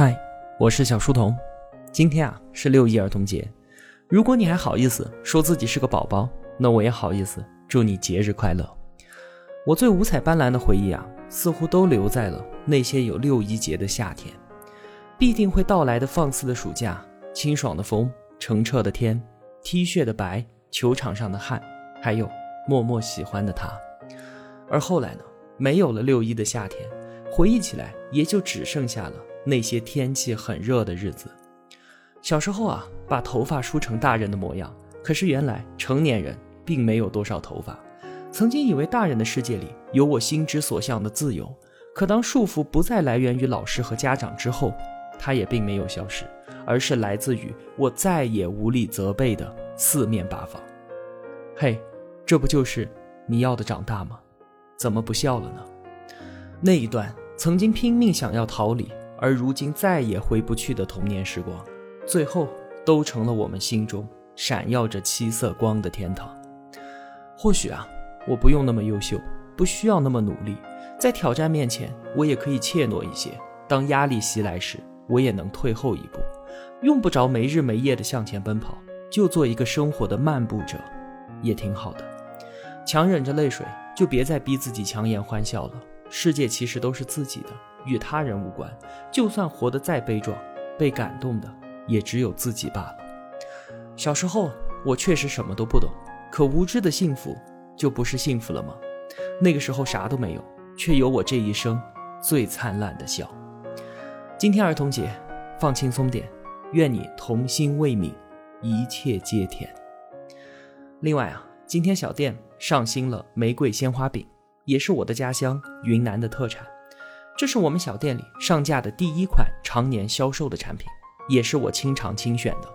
嗨，我是小书童。今天啊是六一儿童节，如果你还好意思说自己是个宝宝，那我也好意思祝你节日快乐。我最五彩斑斓的回忆啊，似乎都留在了那些有六一节的夏天。必定会到来的放肆的暑假，清爽的风，澄澈的天，T 恤的白，球场上的汗，还有默默喜欢的他。而后来呢，没有了六一的夏天，回忆起来也就只剩下了。那些天气很热的日子，小时候啊，把头发梳成大人的模样。可是原来成年人并没有多少头发。曾经以为大人的世界里有我心之所向的自由，可当束缚不再来源于老师和家长之后，它也并没有消失，而是来自于我再也无力责备的四面八方。嘿，这不就是你要的长大吗？怎么不笑了呢？那一段曾经拼命想要逃离。而如今再也回不去的童年时光，最后都成了我们心中闪耀着七色光的天堂。或许啊，我不用那么优秀，不需要那么努力，在挑战面前，我也可以怯懦一些。当压力袭来时，我也能退后一步，用不着没日没夜的向前奔跑，就做一个生活的漫步者，也挺好的。强忍着泪水，就别再逼自己强颜欢笑了。世界其实都是自己的。与他人无关，就算活得再悲壮，被感动的也只有自己罢了。小时候我确实什么都不懂，可无知的幸福就不是幸福了吗？那个时候啥都没有，却有我这一生最灿烂的笑。今天儿童节，放轻松点，愿你童心未泯，一切皆甜。另外啊，今天小店上新了玫瑰鲜花饼，也是我的家乡云南的特产。这是我们小店里上架的第一款常年销售的产品，也是我亲尝亲选的。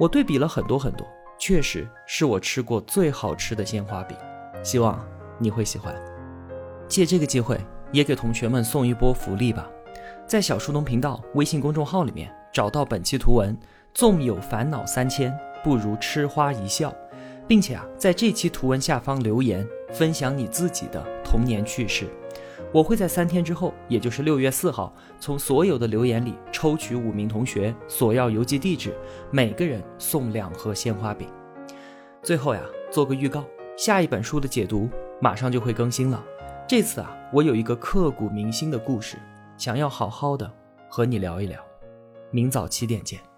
我对比了很多很多，确实是我吃过最好吃的鲜花饼，希望你会喜欢。借这个机会，也给同学们送一波福利吧，在小书童频道微信公众号里面找到本期图文，纵有烦恼三千，不如吃花一笑，并且啊，在这期图文下方留言，分享你自己的童年趣事。我会在三天之后，也就是六月四号，从所有的留言里抽取五名同学索要邮寄地址，每个人送两盒鲜花饼。最后呀，做个预告，下一本书的解读马上就会更新了。这次啊，我有一个刻骨铭心的故事，想要好好的和你聊一聊。明早七点见。